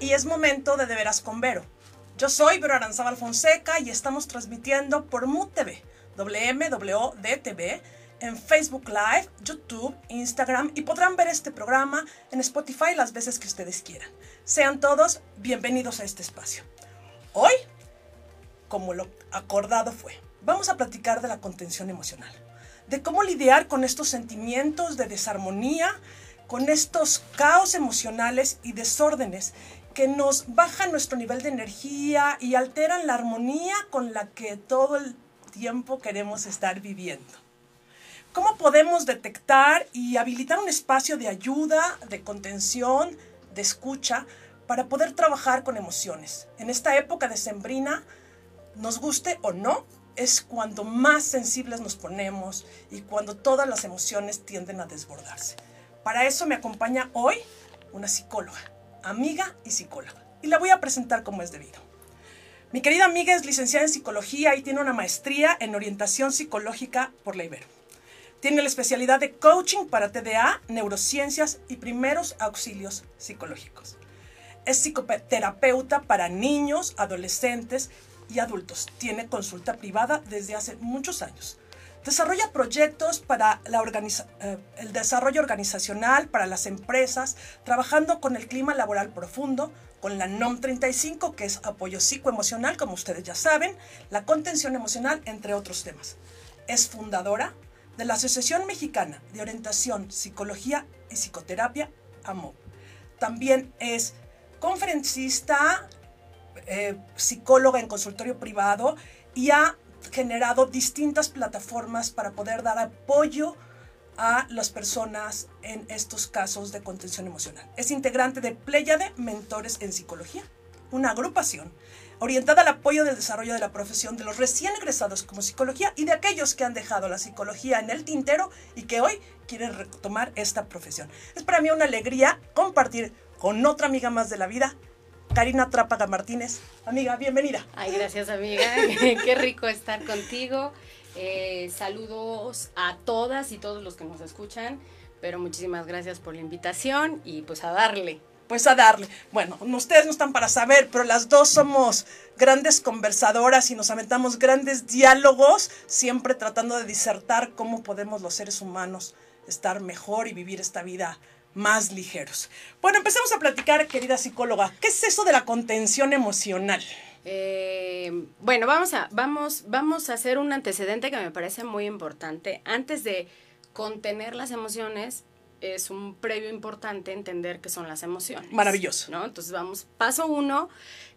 y es momento de De Veras con Vero. Yo soy Vero Aranzábal Fonseca y estamos transmitiendo por MUTV, TV, WMWDTV, en Facebook Live, YouTube, Instagram y podrán ver este programa en Spotify las veces que ustedes quieran. Sean todos bienvenidos a este espacio. Hoy, como lo acordado fue, vamos a platicar de la contención emocional, de cómo lidiar con estos sentimientos de desarmonía, con estos caos emocionales y desórdenes que nos bajan nuestro nivel de energía y alteran la armonía con la que todo el tiempo queremos estar viviendo. ¿Cómo podemos detectar y habilitar un espacio de ayuda, de contención, de escucha para poder trabajar con emociones? En esta época de sembrina, nos guste o no, es cuando más sensibles nos ponemos y cuando todas las emociones tienden a desbordarse. Para eso me acompaña hoy una psicóloga, amiga y psicóloga. Y la voy a presentar como es debido. Mi querida amiga es licenciada en psicología y tiene una maestría en orientación psicológica por la Ibero. Tiene la especialidad de coaching para TDA, neurociencias y primeros auxilios psicológicos. Es psicoterapeuta para niños, adolescentes y adultos. Tiene consulta privada desde hace muchos años. Desarrolla proyectos para eh, el desarrollo organizacional para las empresas, trabajando con el clima laboral profundo, con la NOM 35, que es apoyo psicoemocional, como ustedes ya saben, la contención emocional, entre otros temas. Es fundadora de la Asociación Mexicana de Orientación, Psicología y Psicoterapia, AMOP. También es conferencista, eh, psicóloga en consultorio privado y ha generado distintas plataformas para poder dar apoyo a las personas en estos casos de contención emocional. Es integrante de Pléyade Mentores en Psicología, una agrupación orientada al apoyo del desarrollo de la profesión de los recién egresados como psicología y de aquellos que han dejado la psicología en el tintero y que hoy quieren retomar esta profesión. Es para mí una alegría compartir con otra amiga más de la vida Karina Trápaga Martínez. Amiga, bienvenida. Ay, gracias amiga. Qué rico estar contigo. Eh, saludos a todas y todos los que nos escuchan, pero muchísimas gracias por la invitación y pues a darle. Pues a darle. Bueno, ustedes no están para saber, pero las dos somos grandes conversadoras y nos aventamos grandes diálogos, siempre tratando de disertar cómo podemos los seres humanos estar mejor y vivir esta vida más ligeros. Bueno, empecemos a platicar, querida psicóloga. ¿Qué es eso de la contención emocional? Eh, bueno, vamos a, vamos, vamos a hacer un antecedente que me parece muy importante. Antes de contener las emociones, es un previo importante entender qué son las emociones. Maravilloso. ¿no? Entonces vamos, paso uno,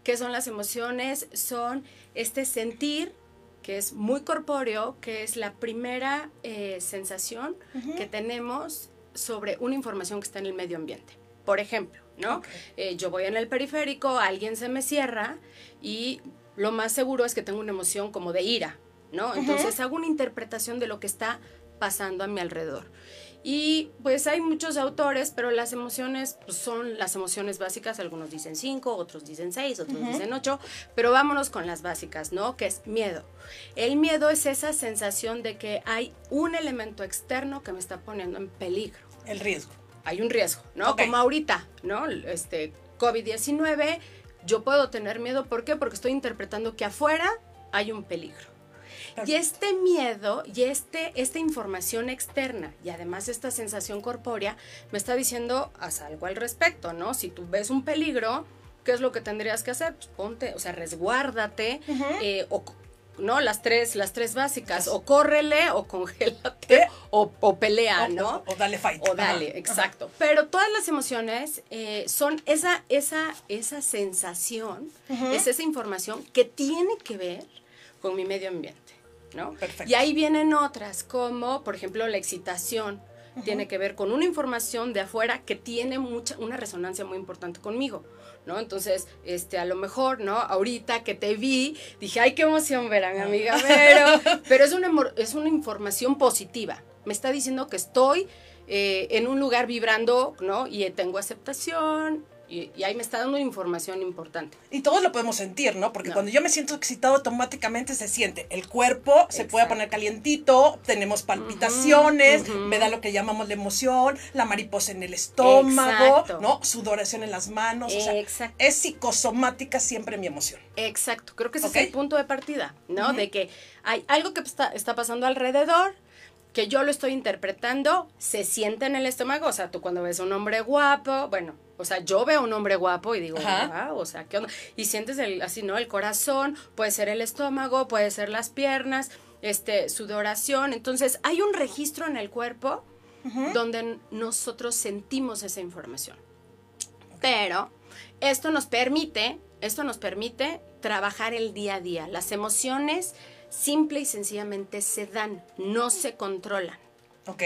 ¿qué son las emociones? Son este sentir que es muy corpóreo, que es la primera eh, sensación que tenemos sobre una información que está en el medio ambiente. Por ejemplo, ¿no? Eh, yo voy en el periférico, alguien se me cierra y lo más seguro es que tengo una emoción como de ira, ¿no? Entonces hago una interpretación de lo que está pasando a mi alrededor. Y pues hay muchos autores, pero las emociones pues, son las emociones básicas, algunos dicen cinco, otros dicen seis, otros dicen ocho, pero vámonos con las básicas, ¿no? Que es miedo. El miedo es esa sensación de que hay un elemento externo que me está poniendo en peligro. El riesgo. Hay un riesgo, ¿no? Como ahorita, ¿no? Este, COVID-19, yo puedo tener miedo, ¿por qué? Porque estoy interpretando que afuera hay un peligro. Y este miedo y este, esta información externa y además esta sensación corpórea me está diciendo, haz algo al respecto, ¿no? Si tú ves un peligro, ¿qué es lo que tendrías que hacer? Pues ponte, o sea, resguárdate eh, o ¿no? Las tres, las tres básicas, o córrele, o congélate, o, pelea, ¿no? O, dale fight. O dale, exacto. Pero todas las emociones eh, son esa, esa, esa sensación, es esa información que tiene que ver con mi medio ambiente, ¿no? Perfecto. Y ahí vienen otras, como, por ejemplo, la excitación, tiene que ver con una información de afuera que tiene mucha, una resonancia muy importante conmigo, ¿no? Entonces, este, a lo mejor, ¿no? Ahorita que te vi, dije, ay, qué emoción ver a mi amiga pero pero es una, es una información positiva. Me está diciendo que estoy eh, en un lugar vibrando, ¿no? Y tengo aceptación, Y, ahí me está dando información importante. Y todos lo podemos sentir, ¿no? Porque cuando yo me siento excitado, automáticamente se siente. El cuerpo se puede poner calientito, tenemos palpitaciones, me da lo que llamamos la emoción, la mariposa en el estómago, ¿no? Sudoración en las manos. O sea, es psicosomática siempre mi emoción. Exacto. Creo que ese es el punto de partida, ¿no? De que hay algo que está, está pasando alrededor que yo lo estoy interpretando, se siente en el estómago. O sea, tú cuando ves a un hombre guapo, bueno, o sea, yo veo a un hombre guapo y digo, wow, o sea, ¿qué onda? Y sientes el, así, ¿no? El corazón, puede ser el estómago, puede ser las piernas, este, sudoración. Entonces, hay un registro en el cuerpo donde nosotros sentimos esa información. Pero esto nos permite, esto nos permite trabajar el día a día. Las emociones simple y sencillamente se dan, no se controlan. Ok.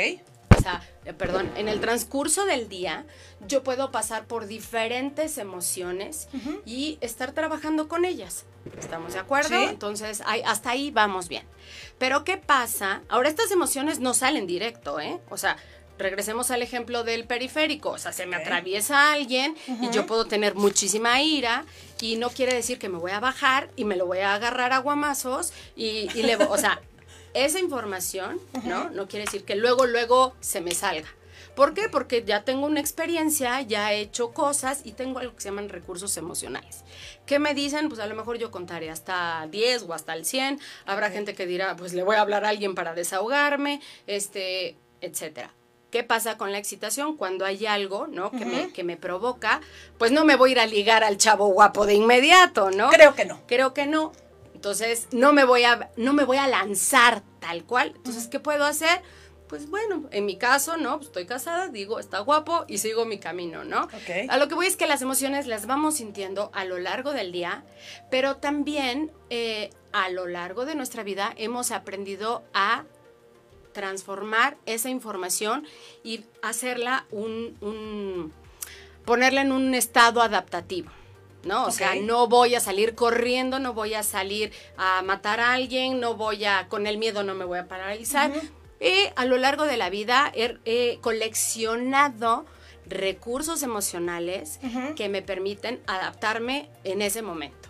O sea, eh, perdón, en el transcurso del día yo puedo pasar por diferentes emociones y estar trabajando con ellas. ¿Estamos de acuerdo? Entonces, hasta ahí vamos bien. Pero ¿qué pasa? Ahora estas emociones no salen directo, ¿eh? O sea, regresemos al ejemplo del periférico, o sea, se me atraviesa alguien y yo puedo tener muchísima ira y no quiere decir que me voy a bajar y me lo voy a agarrar a guamazos y, le o sea, esa información, ¿no? No quiere decir que luego, luego se me salga. ¿Por qué? Porque ya tengo una experiencia, ya he hecho cosas y tengo algo que se llaman recursos emocionales. ¿Qué me dicen? Pues a lo mejor yo contaré hasta 10 o hasta el 100. Habrá gente que dirá, pues le voy a hablar a alguien para desahogarme, este, etcétera. ¿Qué pasa con la excitación? Cuando hay algo, ¿no? Que, me, que me provoca, pues no me voy a ir a ligar al chavo guapo de inmediato, ¿no? Creo que no. Creo que no. Entonces, no me voy a, no me voy a lanzar tal cual. Entonces, ¿qué puedo hacer? Pues bueno, en mi caso, ¿no? Pues estoy casada, digo, está guapo y sigo mi camino, ¿no? Okay. A lo que voy es que las emociones las vamos sintiendo a lo largo del día, pero también eh, a lo largo de nuestra vida hemos aprendido a transformar esa información y hacerla un, ponerla en un estado adaptativo. ¿no? O sea, no voy a salir corriendo, no voy a salir a matar a alguien, no voy a, con el miedo no me voy a paralizar. Y a lo largo de la vida he, coleccionado recursos emocionales que me permiten adaptarme en ese momento.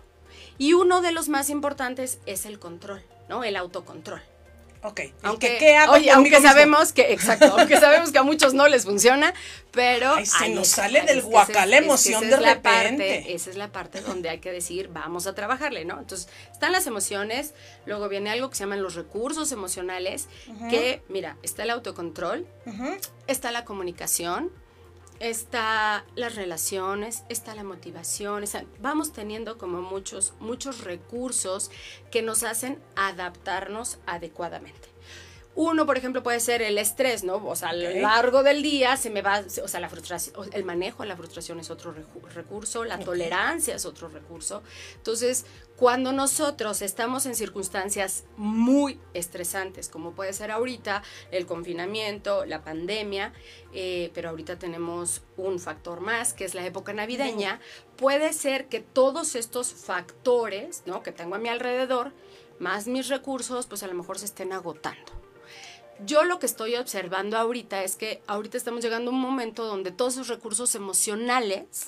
Y uno de los más importantes es el control, ¿no? El autocontrol. Ok. Aunque, ¿qué hago aunque sabemos que, exacto, aunque sabemos que a muchos no les funciona, pero... se nos sale del guacal la emoción de repente. esa es la parte donde hay que decir, vamos a trabajarle, ¿no? Entonces, están las emociones, luego viene algo que se llaman los recursos emocionales, que, mira, está el autocontrol, está la comunicación, está las relaciones, está la motivación, vamos teniendo como muchos, muchos recursos que nos hacen adaptarnos adecuadamente. Uno, por ejemplo, puede ser el estrés, ¿no? O sea, a lo largo del día se me va, o sea, la frustración, el manejo de la frustración es otro recurso, la tolerancia es otro recurso. Entonces, cuando nosotros estamos en circunstancias muy estresantes, como puede ser ahorita el confinamiento, la pandemia, eh, pero ahorita tenemos un factor más, que es la época navideña, puede ser que todos estos factores, ¿no? Que tengo a mi alrededor, más mis recursos, pues a lo mejor se estén agotando. Yo lo que estoy observando ahorita es que ahorita estamos llegando a un momento donde todos esos recursos emocionales,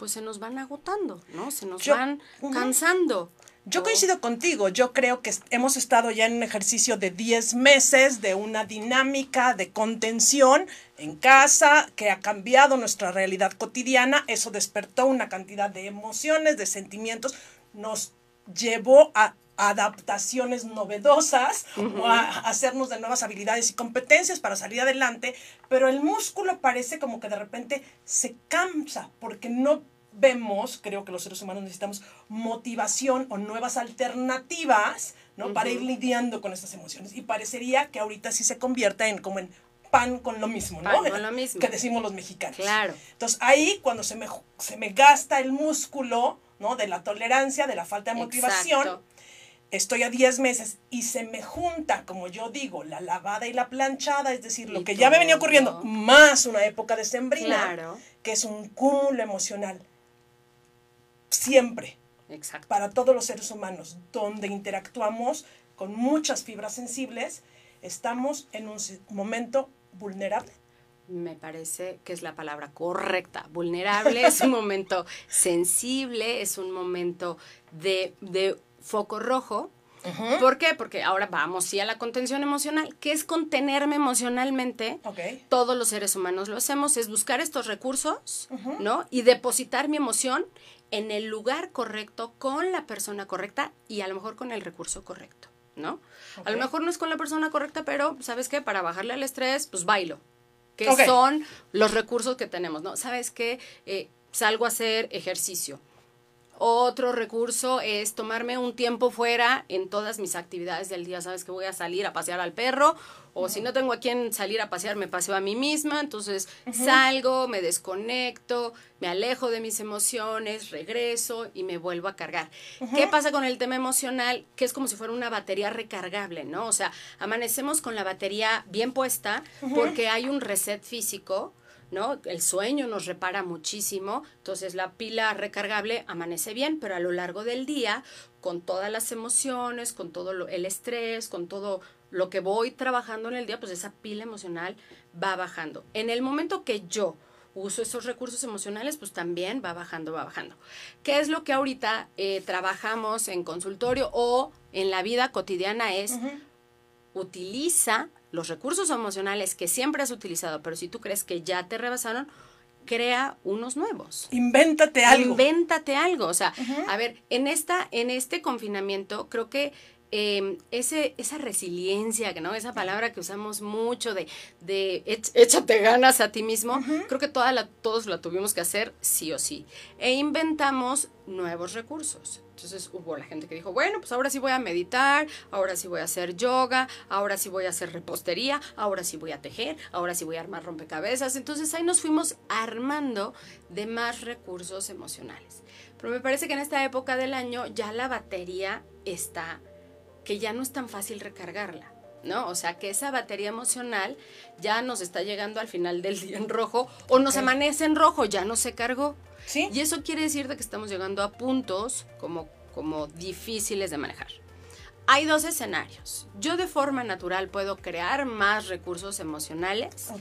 pues se nos van agotando, ¿no? Se nos van cansando. Yo coincido contigo, yo creo que hemos estado ya en un ejercicio de 10 meses de una dinámica de contención en casa que ha cambiado nuestra realidad cotidiana, eso despertó una cantidad de emociones, de sentimientos, nos llevó a adaptaciones novedosas o a hacernos de nuevas habilidades y competencias para salir adelante, pero el músculo parece como que de repente se cansa porque no vemos, creo que los seres humanos necesitamos motivación o nuevas alternativas, ¿no? Para ir lidiando con estas emociones. Y parecería que ahorita sí se convierta en como en pan con lo mismo, ¿no? Pan con lo mismo. Que decimos los mexicanos. Claro. Entonces ahí cuando se me, se me gasta el músculo, ¿no? De la tolerancia, de la falta de motivación, estoy a 10 meses y se me junta, como yo digo, la lavada y la planchada, es decir, lo que ya me venía ocurriendo, más una época de sembrina, que es un cúmulo emocional. Siempre. Exacto. Para todos los seres humanos, donde interactuamos con muchas fibras sensibles, estamos en un momento vulnerable me parece que es la palabra correcta. Vulnerable es un momento sensible, es un momento de, de foco rojo. ¿Por qué? Porque ahora vamos sí a la contención emocional. ¿Qué es contenerme emocionalmente? Todos los seres humanos lo hacemos, es buscar estos recursos, ¿no? Y depositar mi emoción en el lugar correcto, con la persona correcta y a lo mejor con el recurso correcto, ¿no? A lo mejor no es con la persona correcta, pero ¿sabes qué? Para bajarle al estrés, pues bailo, que son los recursos que tenemos, ¿no? ¿Sabes qué? Eh, salgo a hacer ejercicio otro recurso es tomarme un tiempo fuera en todas mis actividades del día. Sabes que voy a salir a pasear al perro o si no tengo a quien salir a pasear, me paseo a mí misma. Entonces salgo, me desconecto, me alejo de mis emociones, regreso y me vuelvo a cargar. ¿Qué pasa con el tema emocional? Que es como si fuera una batería recargable, ¿no? O sea, amanecemos con la batería bien puesta porque hay un reset físico ¿no? El sueño nos repara muchísimo, entonces la pila recargable amanece bien, pero a lo largo del día, con todas las emociones, con todo el estrés, con todo lo que voy trabajando en el día, pues esa pila emocional va bajando. En el momento que yo uso esos recursos emocionales, pues también va bajando, va bajando. ¿Qué es lo que ahorita eh, trabajamos en consultorio o en la vida cotidiana? Es utiliza los recursos emocionales que siempre has utilizado, pero si tú crees que ya te rebasaron, crea unos nuevos. Invéntate algo. Invéntate algo. O sea, a ver, en esta, en este confinamiento, creo que eh, ese, esa resiliencia, ¿no? Esa palabra que usamos mucho de, de échate ganas a ti mismo, creo que toda la, todos la tuvimos que hacer sí o sí. E inventamos nuevos recursos. Entonces hubo la gente que dijo, bueno, pues ahora sí voy a meditar, ahora sí voy a hacer yoga, ahora sí voy a hacer repostería, ahora sí voy a tejer, ahora sí voy a armar rompecabezas. Entonces ahí nos fuimos armando de más recursos emocionales. Pero me parece que en esta época del año ya la batería está, que ya no es tan fácil recargarla. ¿no? O sea, que esa batería emocional ya nos está llegando al final del día en rojo o nos amanece en rojo, ya no se cargó. Y eso quiere decir de que estamos llegando a puntos como, como difíciles de manejar. Hay dos escenarios. Yo de forma natural puedo crear más recursos emocionales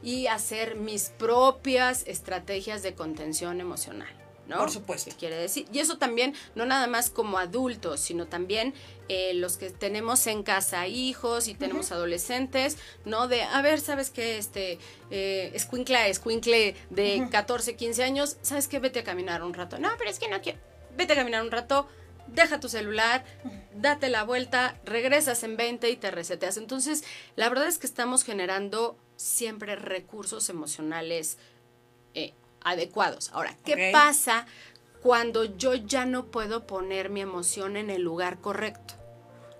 y hacer mis propias estrategias de contención emocional. ¿No? Por supuesto. ¿Qué quiere decir? Y eso también, no nada más como adultos, sino también eh, los que tenemos en casa hijos y tenemos adolescentes, ¿no? De, a ver, ¿sabes qué? Este, eh, escuincla, escuincle de 14, 15 años, ¿sabes qué? Vete a caminar un rato. No, pero es que no quiero. Vete a caminar un rato, deja tu celular, date la vuelta, regresas en 20 y te reseteas. Entonces, la verdad es que estamos generando siempre recursos emocionales eh, adecuados. Ahora, ¿qué pasa cuando yo ya no puedo poner mi emoción en el lugar correcto?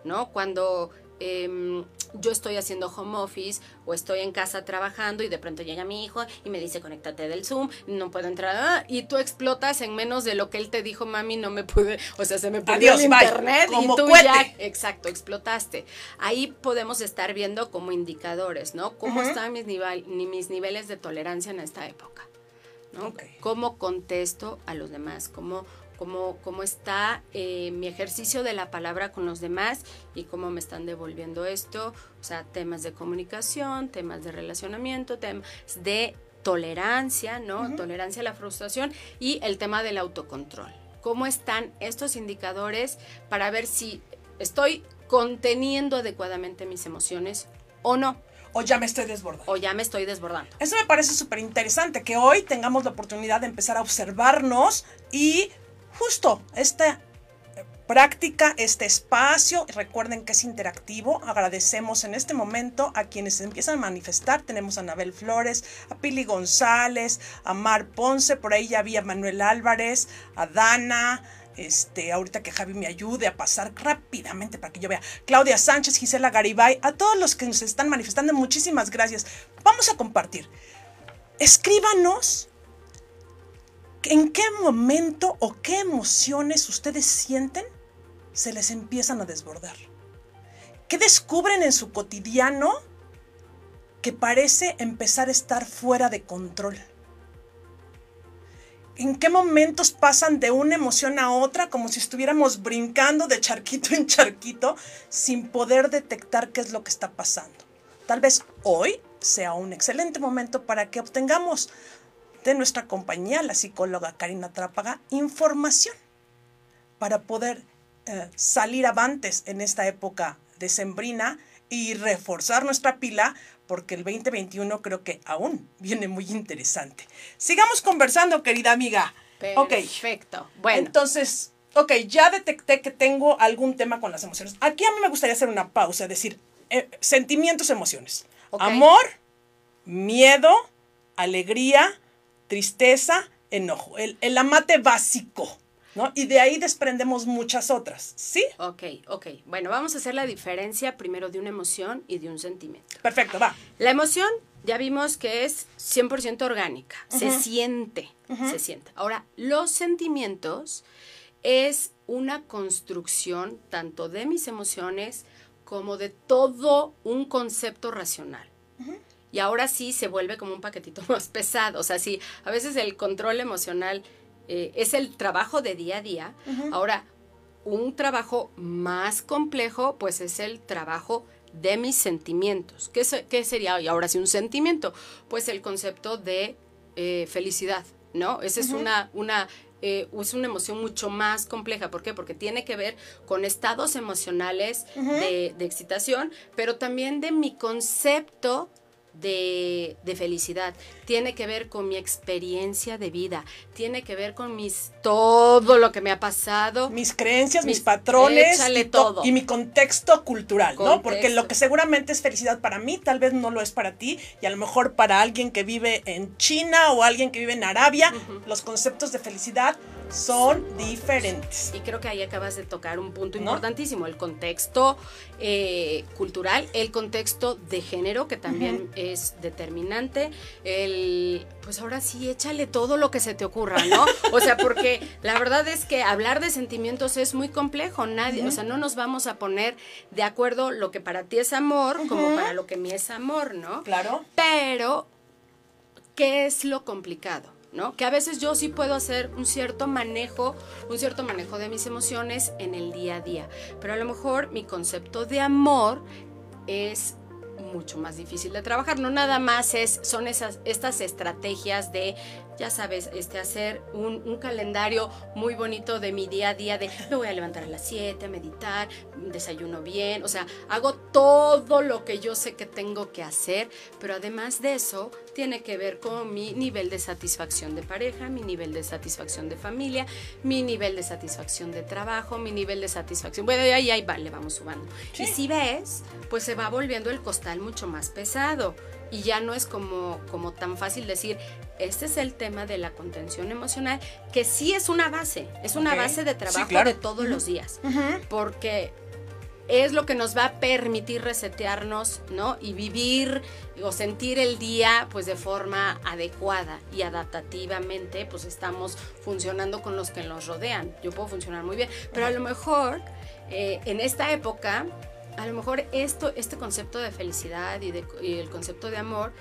¿No? Cuando em, yo estoy haciendo home office o estoy en casa trabajando y de pronto llega mi hijo y me dice conéctate del Zoom, no puedo entrar ah, y tú explotas en menos de lo que él te dijo, mami, no me pude, o sea, se me perdió el internet y tú ya, exacto, explotaste. Ahí podemos estar viendo como indicadores, ¿no? ¿Cómo están mis, mis niveles de tolerancia en esta época? ¿Cómo contesto a los demás? ¿Cómo, cómo, cómo está eh, mi ejercicio de la palabra con los demás y cómo me están devolviendo esto? O sea, temas de comunicación, temas de relacionamiento, temas de tolerancia, ¿no? Tolerancia a la frustración y el tema del autocontrol. ¿Cómo están estos indicadores para ver si estoy conteniendo adecuadamente mis emociones o no? O ya me estoy desbordando. O ya me estoy desbordando. Eso me parece súper interesante, que hoy tengamos la oportunidad de empezar a observarnos y justo esta práctica, este espacio, recuerden que es interactivo, agradecemos en este momento a quienes empiezan a manifestar, tenemos a Anabel Flores, a Pili González, a Mar Ponce, por ahí ya había Manuel Álvarez, a Dana, este, ahorita que Javi me ayude a pasar rápidamente para que yo vea. Claudia Sánchez, Gisela Garibay, a todos los que nos están manifestando, muchísimas gracias. Vamos a compartir. Escríbanos en qué momento o qué emociones ustedes sienten se les empiezan a desbordar. ¿Qué descubren en su cotidiano que parece empezar a estar fuera de control? En qué momentos pasan de una emoción a otra, como si estuviéramos brincando de charquito en charquito, sin poder detectar qué es lo que está pasando. Tal vez hoy sea un excelente momento para que obtengamos de nuestra compañía, la psicóloga Karina Trápaga, información para poder eh, salir avantes en esta época decembrina y reforzar nuestra pila porque el 2021 creo que aún viene muy interesante. Sigamos conversando, querida amiga. Perfecto. Bueno. Entonces, ok, ya detecté que tengo algún tema con las emociones. Aquí a mí me gustaría hacer una pausa, decir, eh, sentimientos, emociones. Amor, miedo, alegría, tristeza, enojo. El, el amate básico. ¿No? Y de ahí desprendemos muchas otras, ¿sí? Ok, ok. Bueno, vamos a hacer la diferencia primero de una emoción y de un sentimiento. Perfecto, va. La emoción ya vimos que es 100% orgánica, se siente, se siente. Ahora, los sentimientos es una construcción tanto de mis emociones como de todo un concepto racional. Y ahora sí se vuelve como un paquetito más pesado. O sea, sí, a veces el control emocional eh, es el trabajo de día a día. Ahora, un trabajo más complejo, pues es el trabajo de mis sentimientos. ¿Qué, qué sería y ahora sí un sentimiento? Pues el concepto de eh, felicidad, ¿no? Esa es una, una eh, es una emoción mucho más compleja. ¿Por qué? Porque tiene que ver con estados emocionales de, de, excitación, pero también de mi concepto de, felicidad, tiene que ver con mi experiencia de vida, tiene que ver con mis todo lo que me ha pasado. Mis creencias, mis, patrones y, todo. y mi contexto cultural, ¿no? Porque lo que seguramente es felicidad para mí, tal vez no lo es para ti, y a lo mejor para alguien que vive en China o alguien que vive en Arabia, los conceptos de felicidad son diferentes. Y creo que ahí acabas de tocar un punto importantísimo, el contexto eh, cultural, el contexto de género, que también es determinante, el, pues ahora sí, échale todo lo que se te ocurra, ¿no? O sea, porque la verdad es que hablar de sentimientos es muy complejo, nadie, o sea, no nos vamos a poner de acuerdo lo que para ti es amor como para lo que mí es amor, ¿no? Claro. Pero, ¿qué es lo complicado? Que a veces yo sí puedo hacer un cierto manejo, un cierto manejo de mis emociones en el día a día, pero a lo mejor mi concepto de amor es mucho más difícil de trabajar. No nada más es, son esas, estas estrategias de ya sabes, este, hacer un, calendario muy bonito de mi día a día, de me voy a levantar a las 7, a meditar, desayuno bien, o sea, hago todo lo que yo sé que tengo que hacer, pero además de eso, tiene que ver con mi nivel de satisfacción de pareja, mi nivel de satisfacción de familia, mi nivel de satisfacción de trabajo, mi nivel de satisfacción. Bueno, ahí, ahí va, le vamos sumando. Y si ves, pues se va volviendo el costal mucho más pesado y ya no es como, como tan fácil decir, este es el tema de la contención emocional, que sí es una base, es una base de trabajo de todos los días, porque es lo que nos va a permitir resetearnos, ¿no? Y vivir o sentir el día pues de forma adecuada y adaptativamente pues estamos funcionando con los que nos rodean. Yo puedo funcionar muy bien, pero a lo mejor eh, en esta época a lo mejor esto, este concepto de felicidad y, de, el concepto de amor,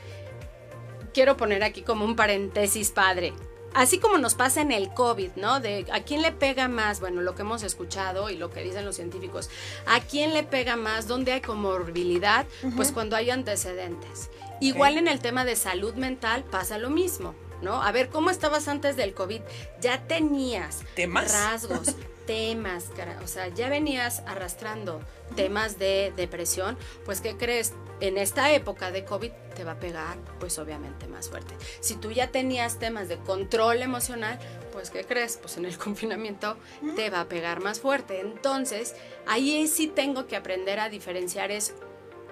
quiero poner aquí como un paréntesis padre. Así como nos pasa en el COVID, ¿no? De a quién le pega más, bueno, lo que hemos escuchado y lo que dicen los científicos, a quién le pega más, dónde hay comorbilidad, pues cuando hay antecedentes. Igual en el tema de salud mental pasa lo mismo. ¿no? A ver, ¿cómo estabas antes del COVID? Ya tenías ¿Temas? rasgos, temas, o sea, ya venías arrastrando temas de depresión, pues ¿qué crees? En esta época de COVID te va a pegar, pues obviamente más fuerte. Si tú ya tenías temas de control emocional, pues ¿qué crees? Pues en el confinamiento te va a pegar más fuerte. Entonces, ahí sí tengo que aprender a diferenciar es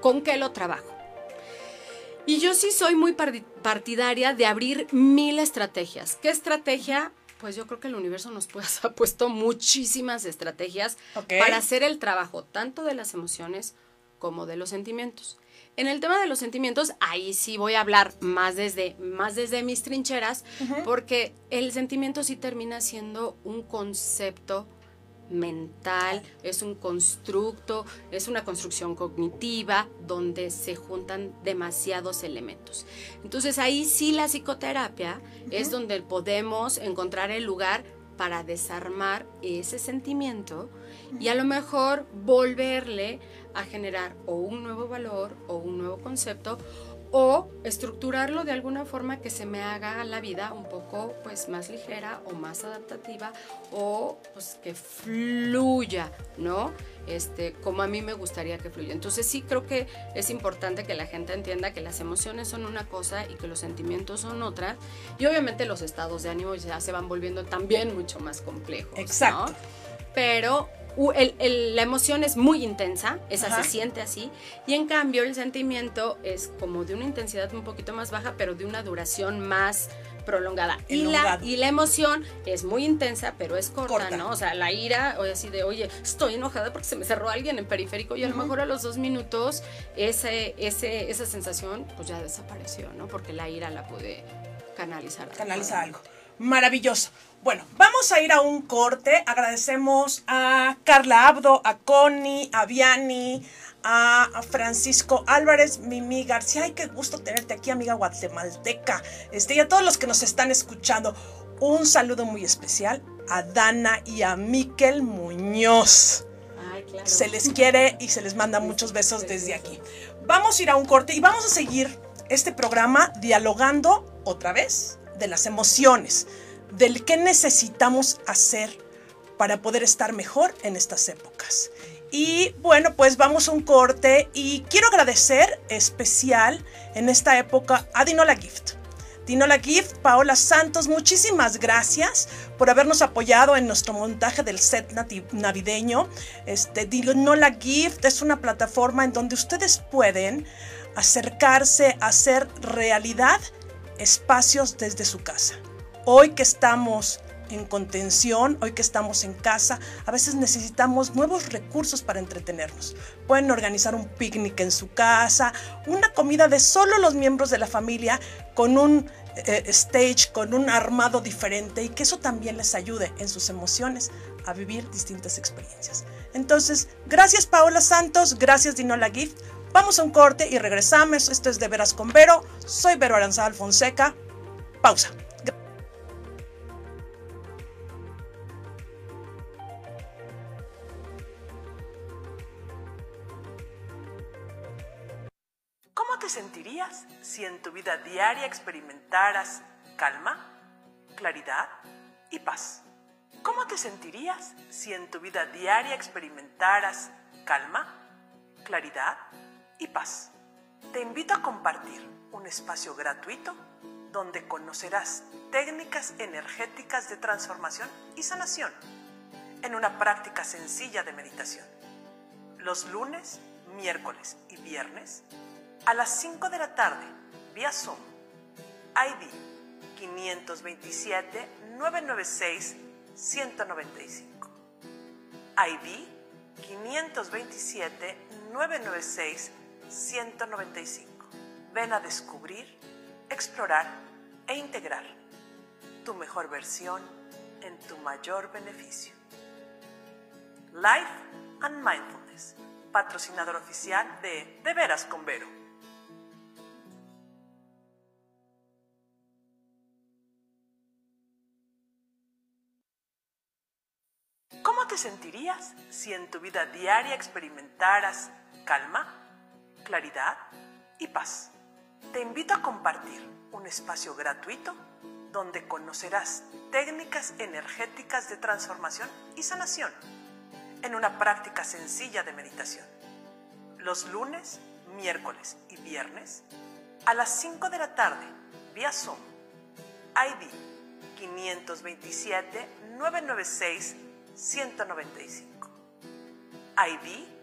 con qué lo trabajo. Y yo sí soy muy partidaria de abrir mil estrategias. ¿Qué estrategia? Pues yo creo que el universo nos ha puesto muchísimas estrategias para hacer el trabajo tanto de las emociones como de los sentimientos. En el tema de los sentimientos, ahí sí voy a hablar más desde, más desde mis trincheras, porque el sentimiento sí termina siendo un concepto mental, es un constructo, es una construcción cognitiva donde se juntan demasiados elementos. Entonces ahí sí la psicoterapia es donde podemos encontrar el lugar para desarmar ese sentimiento y a lo mejor volverle a generar o un nuevo valor o un nuevo concepto o estructurarlo de alguna forma que se me haga la vida un poco pues más ligera o más adaptativa o pues que fluya, ¿no? Este, como a mí me gustaría que fluya. Entonces sí creo que es importante que la gente entienda que las emociones son una cosa y que los sentimientos son otra. Y obviamente los estados de ánimo ya se van volviendo también mucho más complejos. Exacto. Pero la emoción es muy intensa, esa se siente así, y en cambio el sentimiento es como de una intensidad un poquito más baja, pero de una duración más prolongada. Y la, y la emoción es muy intensa, pero es corta, ¿no? O sea, la ira, o así de, oye, estoy enojada porque se me cerró alguien en periférico y a lo mejor a los dos minutos ese, ese, esa sensación pues ya desapareció, ¿no? Porque la ira la pude canalizar. Canalizar algo. Maravilloso. Bueno, vamos a ir a un corte. Agradecemos a Carla Abdo, a Connie, a Viani, a Francisco Álvarez, Mimi García. Ay, qué gusto tenerte aquí, amiga guatemalteca. Este, y a todos los que nos están escuchando, un saludo muy especial a Dana y a Miquel Muñoz. Ay, claro. Se les quiere y se les manda muchos besos desde aquí. Vamos a ir a un corte y vamos a seguir este programa dialogando otra vez de las emociones, del qué necesitamos hacer para poder estar mejor en estas épocas. Y bueno, pues vamos a un corte y quiero agradecer especial en esta época a Dinola Gift. Dinola Gift, Paola Santos, muchísimas gracias por habernos apoyado en nuestro montaje del set navideño. Este, Dinola Gift es una plataforma en donde ustedes pueden acercarse a hacer realidad espacios desde su casa. Hoy que estamos en contención, hoy que estamos en casa, a veces necesitamos nuevos recursos para entretenernos. Pueden organizar un picnic en su casa, una comida de solo los miembros de la familia con un eh, stage, con un armado diferente y que eso también les ayude en sus emociones a vivir distintas experiencias. Entonces, gracias Paola Santos, gracias Dinola Gift Vamos a un corte y regresamos. Esto es De Veras con Vero. Soy Vero Aranzal Fonseca. Pausa. ¿Cómo te sentirías si en tu vida diaria experimentaras calma, claridad y paz? ¿Cómo te sentirías si en tu vida diaria experimentaras calma, claridad y paz. Te invito a compartir un espacio gratuito donde conocerás técnicas energéticas de transformación y sanación en una práctica sencilla de meditación. Los lunes, miércoles y viernes a las 5 de la tarde vía Zoom. ID 527 996 195. ID 527 996 195. Ven a descubrir, explorar e integrar tu mejor versión en tu mayor beneficio. Life and Mindfulness, patrocinador oficial de De Veras con Vero. ¿Cómo te sentirías si en tu vida diaria experimentaras calma? Claridad y paz. Te invito a compartir un espacio gratuito donde conocerás técnicas energéticas de transformación y sanación en una práctica sencilla de meditación. Los lunes, miércoles y viernes a las 5 de la tarde vía Zoom. ID 527 996 195. ID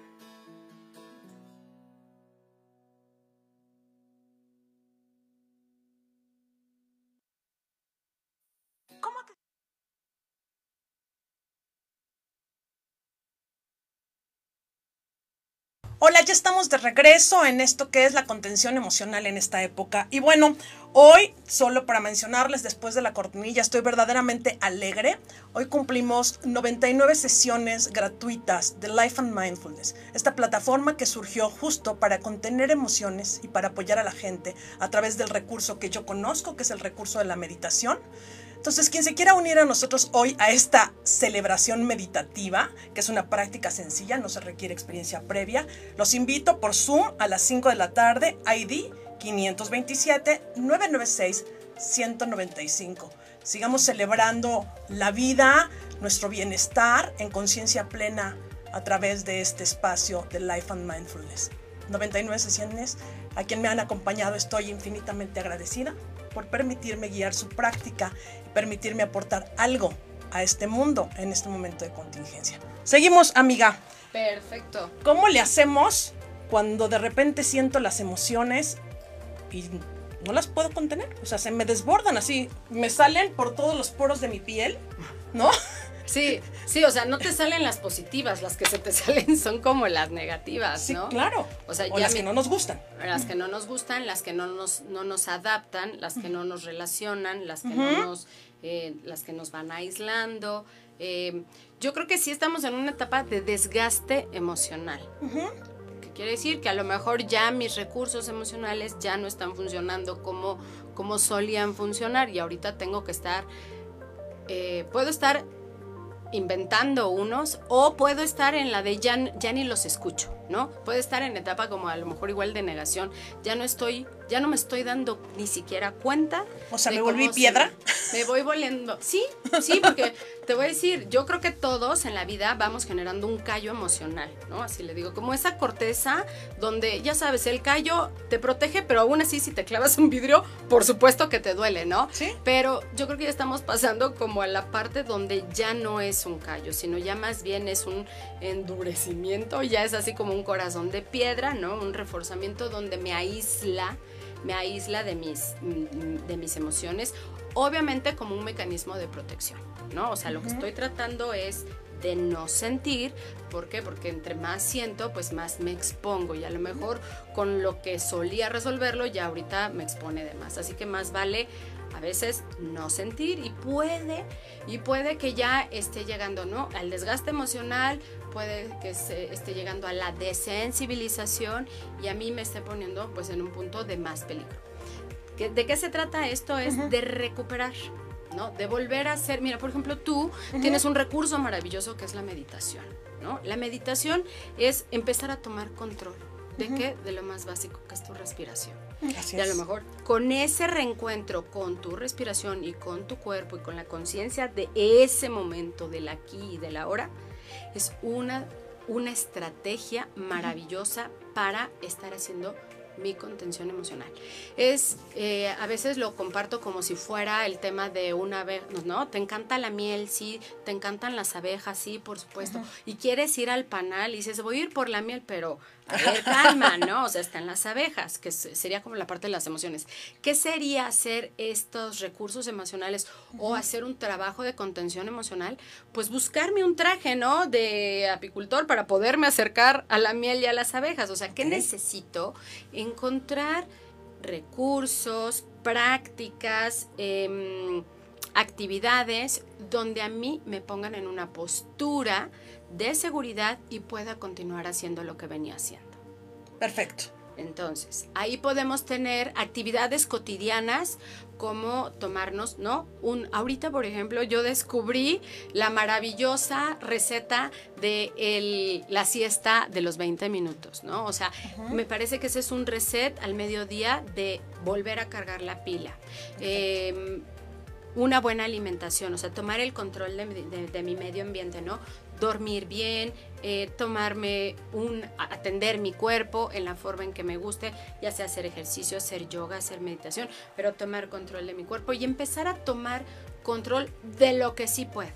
Hola, ya estamos de regreso en esto que es la contención emocional en esta época. Y bueno, hoy, solo para mencionarles después de la cortinilla, estoy verdaderamente alegre. Hoy cumplimos 99 sesiones gratuitas de Life and Mindfulness, esta plataforma que surgió justo para contener emociones y para apoyar a la gente a través del recurso que yo conozco, que es el recurso de la meditación. Entonces, quien se quiera unir a nosotros hoy a esta celebración meditativa, que es una práctica sencilla, no se requiere experiencia previa, los invito por Zoom a las 5 de la tarde, ID 527-996-195. Sigamos celebrando la vida, nuestro bienestar en conciencia plena a través de este espacio de Life and Mindfulness. 99 sesiones, a quien me han acompañado estoy infinitamente agradecida por permitirme guiar su práctica permitirme aportar algo a este mundo en este momento de contingencia. Seguimos, amiga. Perfecto. ¿Cómo le hacemos cuando de repente siento las emociones y no las puedo contener? O sea, se me desbordan así, me salen por todos los poros de mi piel, ¿no? Sí, sí, o sea, no te salen las positivas, las que se te salen son como las negativas, ¿no? Sí, claro. O sea, las que no nos gustan. Las que no nos gustan, las que no nos, no nos adaptan, las que no nos relacionan, las que no nos, eh, las que nos van aislando. Eh, yo creo que sí estamos en una etapa de desgaste emocional. ¿Qué quiere decir? Que a lo mejor ya mis recursos emocionales ya no están funcionando como, como solían funcionar y ahorita tengo que estar, eh, puedo estar inventando unos o puedo estar en la de ya, ni los escucho, ¿no? Puedo estar en etapa como a lo mejor igual de negación, ya no estoy, ya no me estoy dando ni siquiera cuenta. O sea, me volví piedra. me voy volviendo, sí, sí, porque te voy a decir, yo creo que todos en la vida vamos generando un callo emocional, ¿no? Así le digo, como esa corteza donde, ya sabes, el callo te protege, pero aún así si te clavas un vidrio, por supuesto que te duele, ¿no? Sí. Pero yo creo que ya estamos pasando como a la parte donde ya no es un callo, sino ya más bien es un endurecimiento, ya es así como un corazón de piedra, ¿no? Un reforzamiento donde me aísla me aísla de mis, de mis emociones, obviamente como un mecanismo de protección, ¿no? O sea, lo que estoy tratando es de no sentir, ¿por qué? Porque entre más siento, pues más me expongo y a lo mejor con lo que solía resolverlo ya ahorita me expone de más, así que más vale a veces no sentir y puede y puede que ya esté llegando no al desgaste emocional puede que se esté llegando a la desensibilización y a mí me esté poniendo pues en un punto de más peligro ¿de qué se trata esto? es de recuperar ¿no? De volver a ser, mira, por ejemplo, tú tienes un recurso maravilloso que es la meditación, ¿no? La meditación es empezar a tomar control ¿De qué? De lo más básico, que es tu respiración. Y a lo mejor con ese reencuentro con tu respiración y con tu cuerpo y con la conciencia de ese momento, del aquí y del ahora, es una, una estrategia maravillosa para estar haciendo mi contención emocional. Es, eh, a veces lo comparto como si fuera el tema de una abeja, ¿no? Te encanta la miel, sí, te encantan las abejas, sí, por supuesto. Y quieres ir al panal y dices, voy a ir por la miel, pero a ver, calma, ¿no? O sea, están las abejas, que sería como la parte de las emociones. ¿Qué sería hacer estos recursos emocionales o hacer un trabajo de contención emocional? Pues buscarme un traje, ¿no? De apicultor para poderme acercar a la miel y a las abejas. O sea, ¿qué necesito? Encontrar recursos, prácticas, em, actividades donde a mí me pongan en una postura de seguridad y pueda continuar haciendo lo que venía haciendo. Perfecto. Entonces, ahí podemos tener actividades cotidianas como tomarnos, ¿no? Un, ahorita, por ejemplo, yo descubrí la maravillosa receta de la siesta de los 20 minutos, ¿no? O sea, me parece que ese es un reset al mediodía de volver a cargar la pila. Em, una buena alimentación, o sea, tomar el control de, mi medio ambiente, ¿no? Dormir bien, eh, tomarme un, atender mi cuerpo en la forma en que me guste, ya sea hacer ejercicio, hacer yoga, hacer meditación, pero tomar control de mi cuerpo y empezar a tomar control de lo que sí puedo.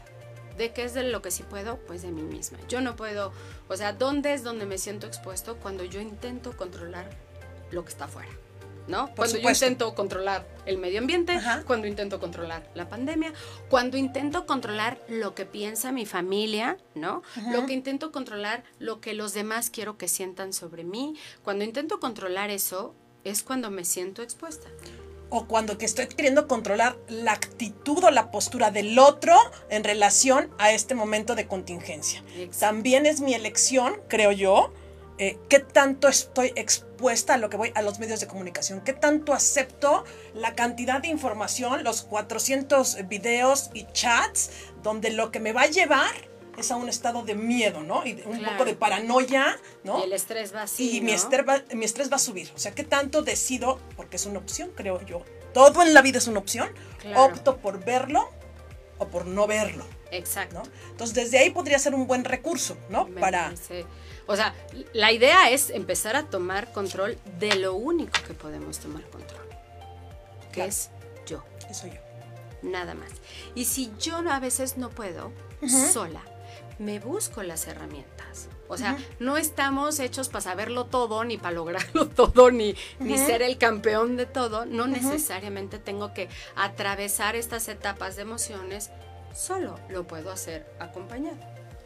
¿De qué es de lo que sí puedo? Pues de mí misma. Yo no puedo, o sea, ¿dónde es donde me siento expuesto? Cuando yo intento controlar lo que está afuera. ¿No? cuando yo intento controlar el medio ambiente, cuando intento controlar la pandemia, cuando intento controlar lo que piensa mi familia, ¿no? Lo que intento controlar lo que los demás quiero que sientan sobre mí, cuando intento controlar eso es cuando me siento expuesta o cuando que estoy queriendo controlar la actitud o la postura del otro en relación a este momento de contingencia. También es mi elección, creo yo, eh, qué tanto estoy expuesta a lo que voy a los medios de comunicación, qué tanto acepto la cantidad de información, los 400 videos y chats, donde lo que me va a llevar es a un estado de miedo, ¿no? Y un poco de paranoia, ¿no? Y el estrés va así, Y mi, estrés va, mi estrés va a subir. O sea, ¿qué tanto decido? Porque es una opción, creo yo. Todo en la vida es una opción. Opto por verlo o por no verlo. Exacto. Entonces, desde ahí podría ser un buen recurso, ¿no? Para... O sea, la idea es empezar a tomar control de lo único que podemos tomar control, que es yo. Eso yo. Nada más. Y si yo a veces no puedo sola, me busco las herramientas. O sea, no estamos hechos para saberlo todo, ni para lograrlo todo, ni, ni ser el campeón de todo. No necesariamente tengo que atravesar estas etapas de emociones, solo lo puedo hacer acompañado,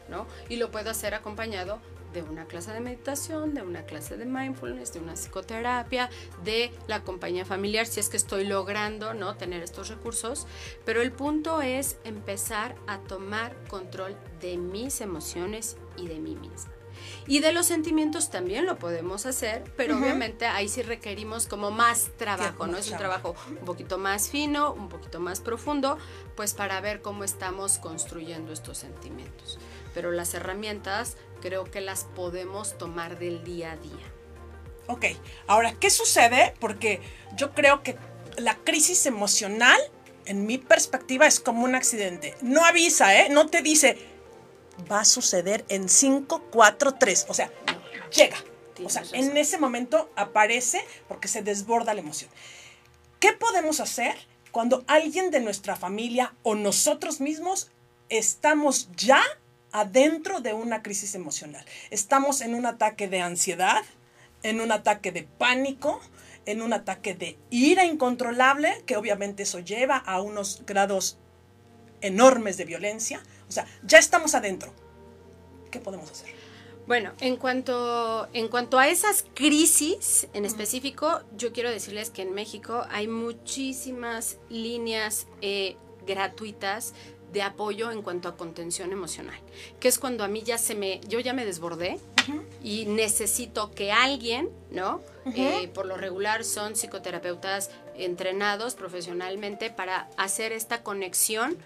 ¿no? Y lo puedo hacer acompañado de una clase de meditación, de una clase de mindfulness, de una psicoterapia, de la compañía familiar, si es que estoy logrando ¿no? tener estos recursos. Pero el punto es empezar a tomar control de mis emociones y de mí misma. Y de los sentimientos también lo podemos hacer, pero obviamente ahí sí requerimos como más trabajo, ¿no? Es un trabajo un poquito más fino, un poquito más profundo, pues para ver cómo estamos construyendo estos sentimientos. Pero las herramientas creo que las podemos tomar del día a día. Ok, ahora, ¿qué sucede? Porque yo creo que la crisis emocional, en mi perspectiva, es como un accidente. No avisa, ¿eh? No te dice, va a suceder en 5, 4, 3. O sea, llega. O sea, en ese momento aparece porque se desborda la emoción. ¿Qué podemos hacer cuando alguien de nuestra familia o nosotros mismos estamos ya adentro de una crisis emocional. Estamos en un ataque de ansiedad, en un ataque de pánico, en un ataque de ira incontrolable, que obviamente eso lleva a unos grados enormes de violencia. O sea, ya estamos adentro. ¿Qué podemos hacer? Bueno, en cuanto, en cuanto a esas crisis en específico, yo quiero decirles que en México hay muchísimas líneas eh, gratuitas de apoyo en cuanto a contención emocional, que es cuando a mí ya se me, yo ya me desbordé y necesito que alguien, ¿no? Eh, por lo regular son psicoterapeutas entrenados profesionalmente para hacer esta conexión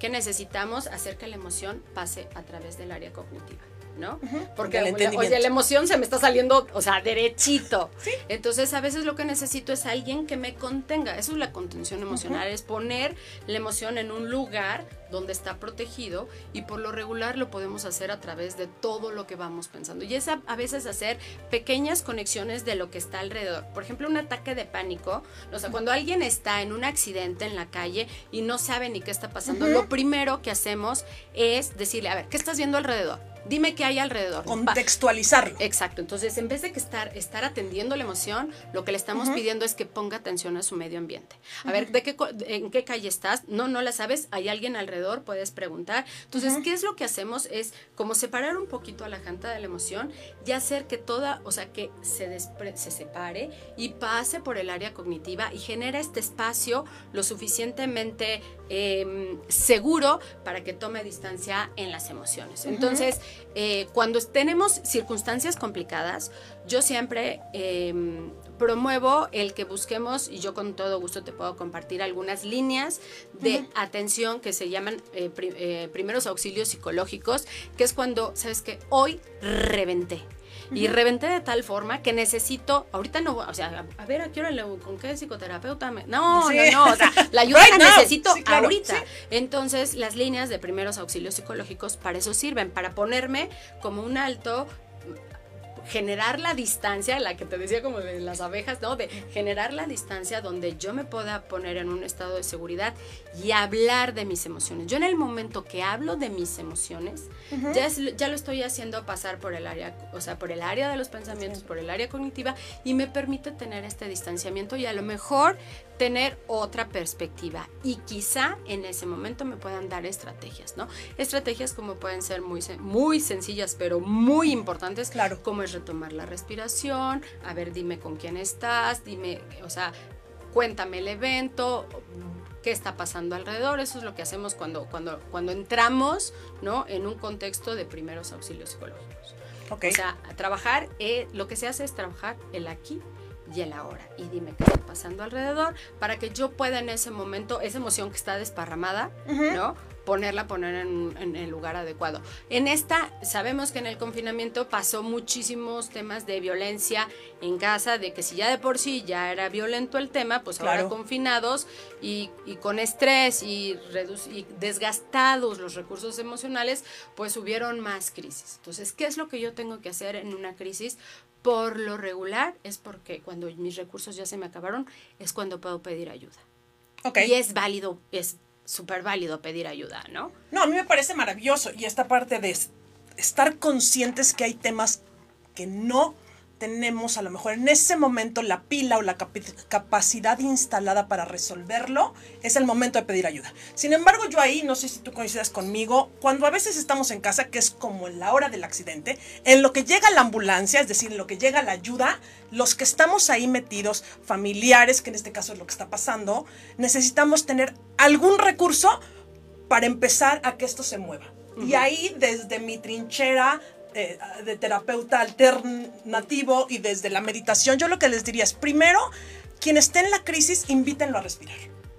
que necesitamos hacer que la emoción pase a través del área cognitiva. ¿no? Porque oye, la emoción se me está saliendo, o sea, derechito. Entonces, a veces lo que necesito es alguien que me contenga. Eso es la contención emocional, es poner la emoción en un lugar donde está protegido y por lo regular lo podemos hacer a través de todo lo que vamos pensando. Y es a, veces hacer pequeñas conexiones de lo que está alrededor. Por ejemplo, un ataque de pánico, o sea, cuando alguien está en un accidente en la calle y no sabe ni qué está pasando, lo primero que hacemos es decirle, a ver, ¿qué estás viendo alrededor? dime qué hay alrededor. Contextualizarlo. Exacto. Entonces, en vez de que estar, estar atendiendo la emoción, lo que le estamos pidiendo es que ponga atención a su medio ambiente. A ver, ¿de qué, ¿en qué calle estás? No, no la sabes. ¿Hay alguien alrededor? Puedes preguntar. Entonces, ¿qué es lo que hacemos? Es como separar un poquito a la gente de la emoción y hacer que toda, o sea, que se, se separe y pase por el área cognitiva y genera este espacio lo suficientemente em, seguro para que tome distancia en las emociones. Entonces, eh, cuando tenemos circunstancias complicadas, yo siempre em, promuevo el que busquemos, y yo con todo gusto te puedo compartir algunas líneas de atención que se llaman eh, eh, primeros auxilios psicológicos, que es cuando, ¿sabes que Hoy reventé. Y reventé de tal forma que necesito, ahorita no, o sea, a ver, ¿a qué hora le, con qué psicoterapeuta me.? No, no, no, o sea, la ayuda la necesito ahorita. Entonces, las líneas de primeros auxilios psicológicos para eso sirven, para ponerme como un alto generar la distancia, la que te decía como de las abejas, ¿no? De generar la distancia donde yo me pueda poner en un estado de seguridad y hablar de mis emociones. Yo en el momento que hablo de mis emociones, ya, ya lo estoy haciendo pasar por el área, o sea, por el área de los pensamientos, por el área cognitiva y me permite tener este distanciamiento y a lo mejor tener otra perspectiva y quizá en ese momento me puedan dar estrategias, ¿no? Estrategias como pueden ser muy, muy sencillas pero muy importantes, claro. como es retomar la respiración, a ver, dime con quién estás, dime, o sea, cuéntame el evento, qué está pasando alrededor, eso es lo que hacemos cuando, cuando, cuando entramos, ¿no? En un contexto de primeros auxilios psicológicos. Okay. O sea, trabajar, eh, lo que se hace es trabajar el aquí y el ahora. Y dime qué está pasando alrededor para que yo pueda en ese momento, esa emoción que está desparramada, ¿no? Ponerla, poner en, en, el lugar adecuado. En esta, sabemos que en el confinamiento pasó muchísimos temas de violencia en casa, de que si ya de por sí ya era violento el tema, pues Claro. ahora confinados y, y con estrés y, y desgastados los recursos emocionales, pues hubieron más crisis. Entonces, ¿qué es lo que yo tengo que hacer en una crisis? Por lo regular es porque cuando mis recursos ya se me acabaron, es cuando puedo pedir ayuda. Ok. Y es válido, es súper válido pedir ayuda, ¿no? No, a mí me parece maravilloso. Y esta parte de es- estar conscientes que hay temas que no tenemos a lo mejor en ese momento la pila o la capacidad instalada para resolverlo, es el momento de pedir ayuda. Sin embargo, yo ahí, no sé si tú coincidas conmigo, cuando a veces estamos en casa, que es como en la hora del accidente, en lo que llega la ambulancia, es decir, en lo que llega la ayuda, los que estamos ahí metidos, familiares, que en este caso es lo que está pasando, necesitamos tener algún recurso para empezar a que esto se mueva. Y ahí, desde mi trinchera eh, de terapeuta alternativo y desde la meditación, yo lo que les diría es, primero, quien esté en la crisis, invítenlo a respirar.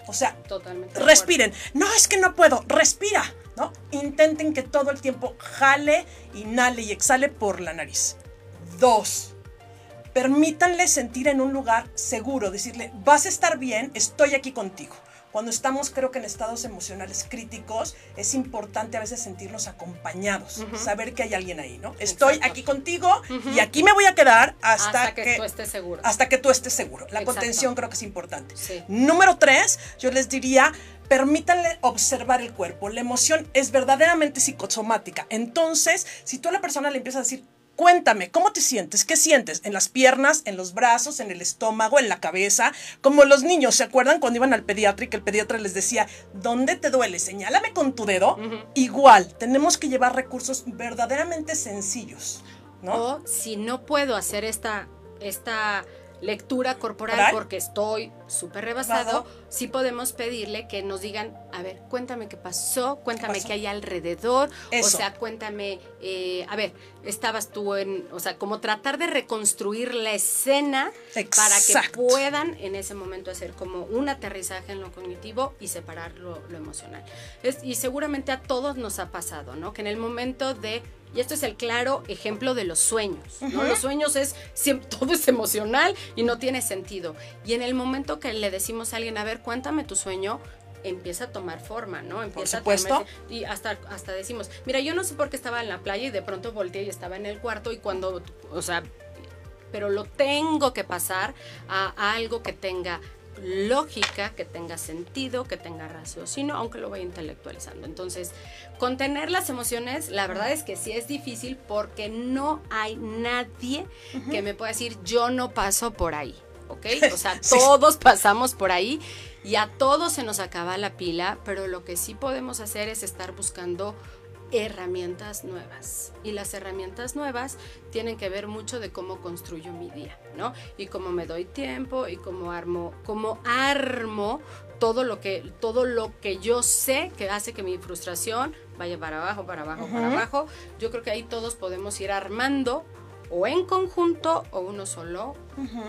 O sea, Totalmente. respiren. No, es que no puedo. Respira, ¿no? Intenten que todo el tiempo jale, inhale y exhale por la nariz. Dos, permítanle sentir en un lugar seguro, decirle, vas a estar bien, estoy aquí contigo. Cuando estamos, creo que en estados emocionales críticos, es importante a veces sentirnos acompañados, saber que hay alguien ahí, ¿no? Estoy Exacto. aquí contigo y aquí me voy a quedar hasta, Hasta que tú estés seguro. Hasta que tú estés seguro. La Exacto. contención creo que es importante. Sí. Número tres, yo les diría, permítanle observar el cuerpo. La emoción es verdaderamente psicosomática. Entonces, si tú a la persona le empiezas a decir, cuéntame, ¿cómo te sientes? ¿Qué sientes? En las piernas, en los brazos, en el estómago, en la cabeza. Como los niños, ¿se acuerdan cuando iban al pediatra y que el pediatra les decía, ¿dónde te duele? Señálame con tu dedo. Igual, tenemos que llevar recursos verdaderamente sencillos. ¿no? O si no puedo hacer esta, esta lectura corporal porque estoy súper rebasado, Bajo. sí podemos pedirle que nos digan, a ver, cuéntame qué pasó, cuéntame pasó? qué hay alrededor, Eso. o sea, cuéntame, eh, a ver, estabas tú en, o sea, como tratar de reconstruir la escena para que puedan en ese momento hacer como un aterrizaje en lo cognitivo y separar lo, lo emocional. Es- y seguramente a todos nos ha pasado, ¿no? Que en el momento de y esto es el claro ejemplo de los sueños, ¿no? Los sueños es siempre, todo es emocional y no tiene sentido. Y en el momento que le decimos a alguien, a ver, cuéntame tu sueño, empieza a tomar forma, ¿no? Empieza supuesto. a tomar y hasta hasta decimos, mira, yo no sé por qué estaba en la playa y de pronto volteé y estaba en el cuarto y cuando, o sea, pero lo tengo que pasar a, a algo que tenga lógica, que tenga sentido, que tenga raciocinio, aunque lo vaya intelectualizando. Entonces, contener las emociones, la verdad es que sí es difícil porque no hay nadie que me pueda decir yo no paso por ahí, ¿ok? O sea, Sí. todos pasamos por ahí y a todos se nos acaba la pila, pero lo que sí podemos hacer es estar buscando herramientas nuevas. Y las herramientas nuevas tienen que ver mucho de cómo construyo mi día, ¿no? Y cómo me doy tiempo y cómo armo, cómo armo todo lo que, todo lo que yo sé que hace que mi frustración vaya para abajo, para abajo, para abajo. Yo creo que ahí todos podemos ir armando o en conjunto o uno solo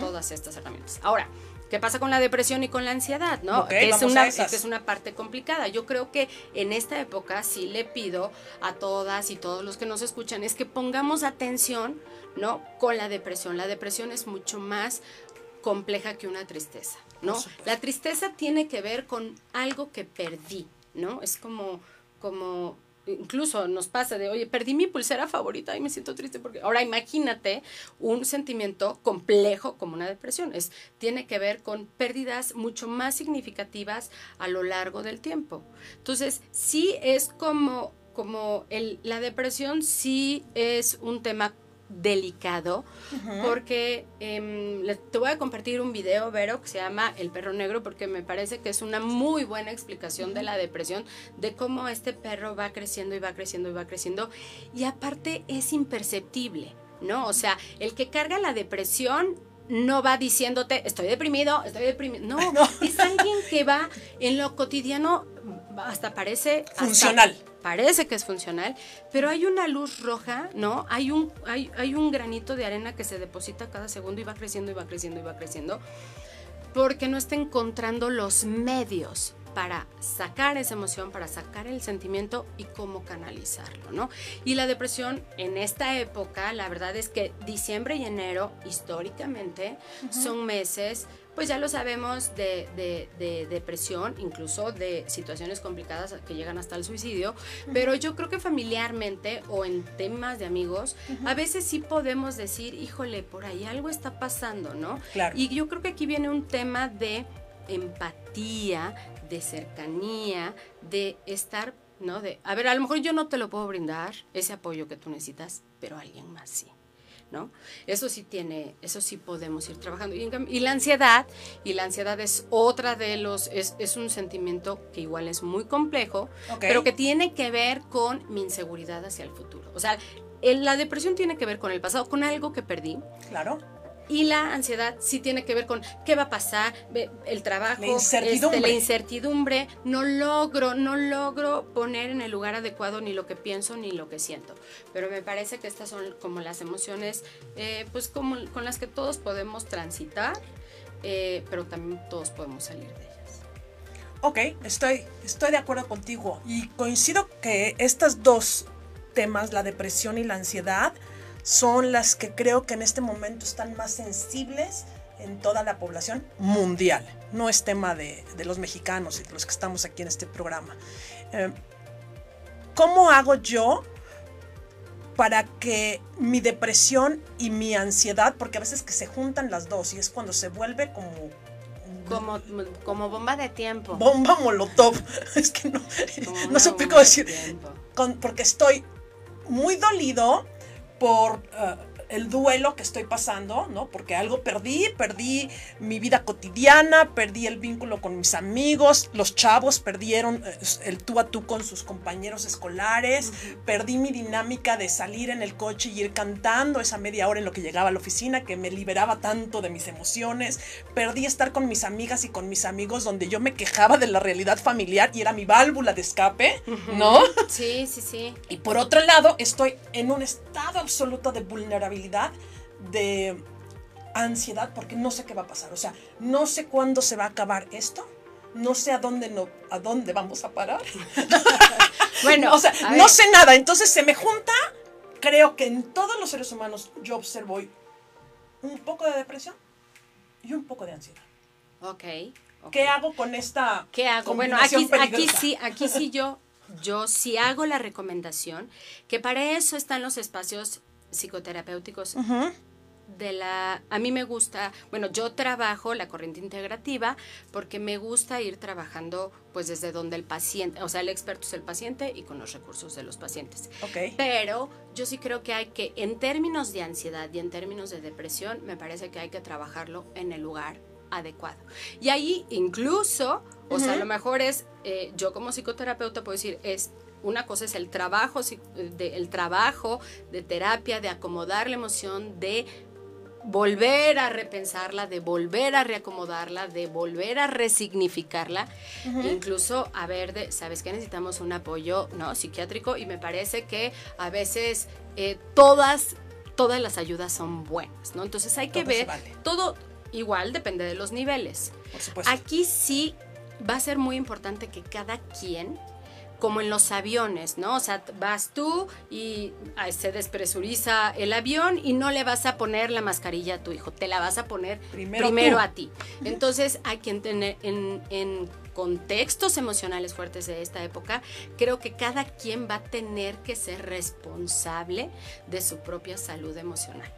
todas estas herramientas. Ahora, ¿qué pasa con la depresión y con la ansiedad, no? Que, es una, que es una parte complicada. Yo creo que en esta época sí le pido a todas y todos los que nos escuchan es que pongamos atención, ¿no? Con la depresión. La depresión es mucho más compleja que una tristeza, ¿no? La tristeza tiene que ver con algo que perdí, ¿no? Es como, como incluso nos pasa de, oye, perdí mi pulsera favorita y me siento triste porque ahora imagínate un sentimiento complejo como una depresión. Es, tiene que ver con pérdidas mucho más significativas a lo largo del tiempo. Entonces, sí es como, como el, la depresión sí es un tema delicado porque em, te voy a compartir un video, Vero, que se llama El perro negro porque me parece que es una muy buena explicación de la depresión, de cómo este perro va creciendo y va creciendo y va creciendo y aparte es imperceptible, ¿no? O sea, el que carga la depresión no va diciéndote estoy deprimido, estoy deprimido. No, es alguien que va en lo cotidiano, hasta parece funcional parece que es funcional, pero hay una luz roja, ¿no? Hay un, hay, hay un granito de arena que se deposita cada segundo y va creciendo y va creciendo y va creciendo, porque no está encontrando los medios para sacar esa emoción, para sacar el sentimiento y cómo canalizarlo, ¿no? Y la depresión en esta época, la verdad es que diciembre y enero históricamente son meses pues ya lo sabemos de, depresión, incluso de situaciones complicadas que llegan hasta el suicidio, pero yo creo que familiarmente o en temas de amigos, a veces sí podemos decir, híjole, por ahí algo está pasando, ¿no? Claro. Y yo creo que aquí viene un tema de empatía, de cercanía, de estar, ¿no? De, a ver, a lo mejor yo no te lo puedo brindar, ese apoyo que tú necesitas, pero alguien más sí. ¿no? Eso sí tiene, eso sí podemos ir trabajando. Y, la ansiedad, y la ansiedad es otra de los, es, un sentimiento que igual es muy complejo, pero que tiene que ver con mi inseguridad hacia el futuro. O sea, la depresión tiene que ver con el pasado, con algo que perdí. Claro. Y la ansiedad sí tiene que ver con qué va a pasar, el trabajo, la incertidumbre. Este, la incertidumbre, no logro, no logro poner en el lugar adecuado ni lo que pienso ni lo que siento. Pero me parece que estas son como las emociones, eh, pues como con las que todos podemos transitar, eh, pero también todos podemos salir de ellas. Ok, estoy, estoy de acuerdo contigo y coincido que estas dos temas, la depresión y la ansiedad, son las que creo que en este momento están más sensibles en toda la población mundial. No es tema de, los mexicanos y de los que estamos aquí en este programa. Eh, ¿Cómo hago yo para que mi depresión y mi ansiedad, porque a veces que se juntan las dos y es cuando se vuelve como como, como bomba de tiempo. Bomba molotov. Es que no, no sé cómo decir. porque estoy muy dolido por uh, el duelo que estoy pasando, ¿no? Porque algo perdí, perdí mi vida cotidiana, perdí el vínculo con mis amigos, los chavos perdieron eh, el tú a tú con sus compañeros escolares, perdí mi dinámica de salir en el coche y ir cantando esa media hora en lo que llegaba a la oficina que me liberaba tanto de mis emociones, perdí estar con mis amigas y con mis amigos donde yo me quejaba de la realidad familiar y era mi válvula de escape, ¿no? Sí, sí, sí. Y por otro lado, estoy en un estado absoluto de vulnerabilidad de ansiedad porque no sé qué va a pasar. O sea, no sé cuándo se va a acabar esto. No sé a dónde, no, a dónde vamos a parar. bueno, o sea, no sé nada. Entonces se me junta, creo que en todos los seres humanos yo observo un poco de depresión y un poco de ansiedad. Ok. ¿Qué hago con esta ¿Qué hago? Bueno, aquí, aquí sí, aquí sí yo, yo sí hago la recomendación que para eso están los espacios psicoterapéuticos. De la, a mí me gusta, bueno, yo trabajo la corriente integrativa porque me gusta ir trabajando pues desde donde el paciente, o sea, el experto es el paciente y con los recursos de los pacientes. Okay. Pero yo sí creo que hay que, en términos de ansiedad y en términos de depresión, me parece que hay que trabajar,lo en el lugar adecuado. Y ahí incluso, o sea, a lo mejor es, eh, yo como psicoterapeuta puedo decir, es una cosa es el trabajo, de, el trabajo de terapia, de acomodar la emoción, de volver a repensarla, de volver a reacomodarla, de volver a resignificarla, incluso a ver, de, sabes que necesitamos un apoyo no psiquiátrico y me parece que a veces eh, todas todas las ayudas son buenas, ¿no? Entonces hay que ver todo igual depende de los niveles. Por supuesto. Aquí sí va a ser muy importante que cada quien como en los aviones, ¿no? O sea, vas tú y se despresuriza el avión y no le vas a poner la mascarilla a tu hijo, te la vas a poner primero, a ti. Entonces hay que tener en, contextos emocionales fuertes de esta época, creo que cada quien va a tener que ser responsable de su propia salud emocional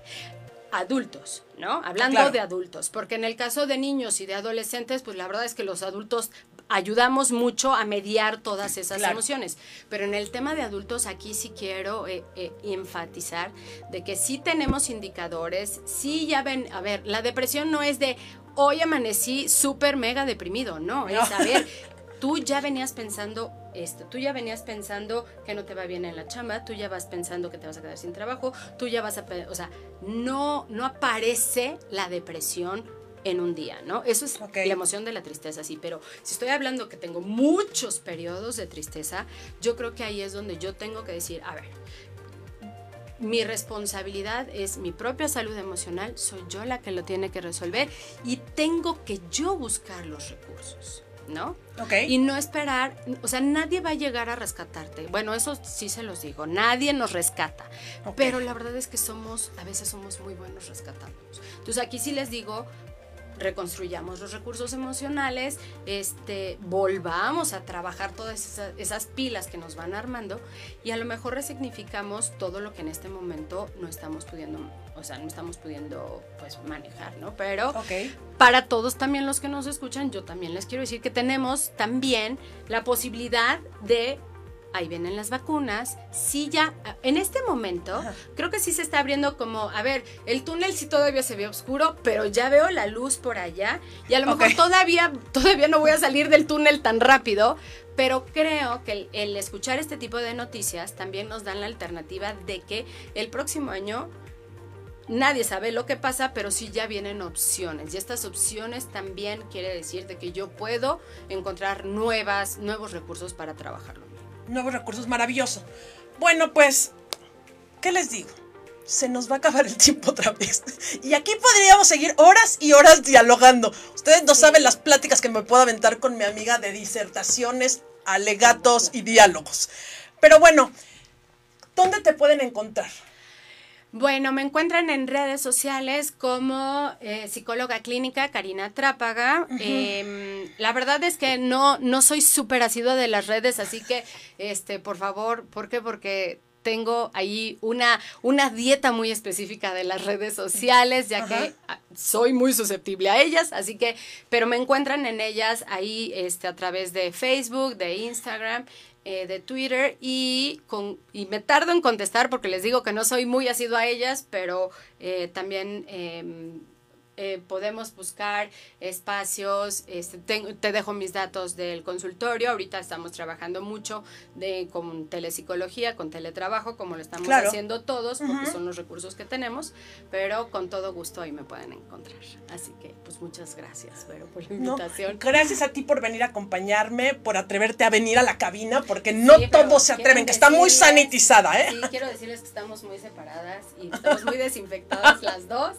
adultos, ¿no? Hablando de adultos, porque en el caso de niños y de adolescentes, pues la verdad es que los adultos ayudamos mucho a mediar todas esas emociones. Pero en el tema de adultos, aquí sí quiero eh, eh, enfatizar de que sí tenemos indicadores, sí ya ven, a ver, la depresión no es de hoy amanecí súper mega deprimido, no, es a ver, tú ya venías pensando esto, tú ya venías pensando que no te va bien en la chamba, tú ya vas pensando que te vas a quedar sin trabajo, tú ya vas a, o sea, no, no aparece la depresión en un día, ¿no? Eso es la emoción de la tristeza, sí, pero si estoy hablando que tengo muchos periodos de tristeza, yo creo que ahí es donde yo tengo que decir, a ver, mi responsabilidad es mi propia salud emocional, soy yo la que lo tiene que resolver y tengo que yo buscar los recursos. ¿no? Ok. Y no esperar, o sea, nadie va a llegar a rescatarte. Bueno, eso sí se los digo, nadie nos rescata. Pero la verdad es que somos, a veces somos muy buenos rescatándonos. Entonces aquí sí les digo, reconstruyamos los recursos emocionales, este, volvamos a trabajar todas esas, pilas que nos van armando y a lo mejor resignificamos todo lo que en este momento no estamos pudiendo, o sea, no estamos pudiendo pues manejar, ¿no? Pero para todos también los que nos escuchan, yo también les quiero decir que tenemos también la posibilidad de ahí vienen las vacunas, sí ya, en este momento, creo que sí se está abriendo como, a ver, el túnel sí todavía se ve oscuro, pero ya veo la luz por allá y a lo mejor todavía, todavía no voy a salir del túnel tan rápido, pero creo que el, escuchar este tipo de noticias también nos dan la alternativa de que el próximo año nadie sabe lo que pasa, pero sí ya vienen opciones. Y estas opciones también quiere decir de que yo puedo encontrar nuevas, nuevos recursos para trabajarlo nuevos recursos, maravilloso. Bueno, pues, ¿qué les digo? Se nos va a acabar el tiempo otra vez. Y aquí podríamos seguir horas y horas dialogando. Ustedes no saben las pláticas que me puedo aventar con mi amiga de disertaciones, alegatos y diálogos. Pero bueno, ¿dónde te pueden encontrar? Bueno, me encuentran en redes sociales como eh, psicóloga clínica Karina Trápaga. Em, la verdad es que no, no soy súper asidua de las redes, así que, este, por favor, ¿por qué? Porque tengo ahí una, una dieta muy específica de las redes sociales, ya que ah, soy muy susceptible a ellas, así que, pero me encuentran en ellas ahí este, a través de Facebook, de Instagram eh, de Twitter y, con, y me tardo en contestar porque les digo que no soy muy asido a ellas, pero eh, también em, eh, podemos buscar espacios, este, te, dejo mis datos del consultorio, ahorita estamos trabajando mucho de, con telepsicología, con teletrabajo, como lo estamos haciendo todos, porque son los recursos que tenemos, pero con todo gusto ahí me pueden encontrar. Así que, pues muchas gracias, Vero, por la invitación. gracias a ti por venir a acompañarme, por atreverte a venir a la cabina, porque no todos se atreven, que está muy sanitizada, ¿eh? Sí, quiero decirles que estamos muy separadas y estamos muy desinfectadas las dos.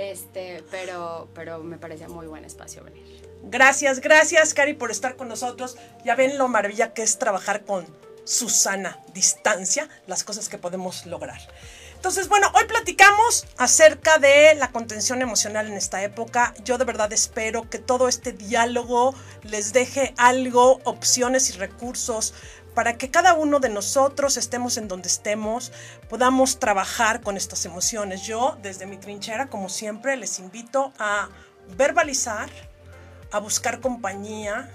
Este, pero, pero me parecía muy buen espacio venir. Gracias, gracias, Cari, por estar con nosotros. Ya ven lo maravilla que es trabajar con Susana distancia, las cosas que podemos lograr. Entonces, bueno, hoy platicamos acerca de la contención emocional en esta época. Yo de verdad espero que todo este diálogo les deje algo, opciones y recursos para que cada uno de nosotros estemos en donde estemos, podamos trabajar con estas emociones. Yo, desde mi trinchera, como siempre, les invito a verbalizar, a buscar compañía,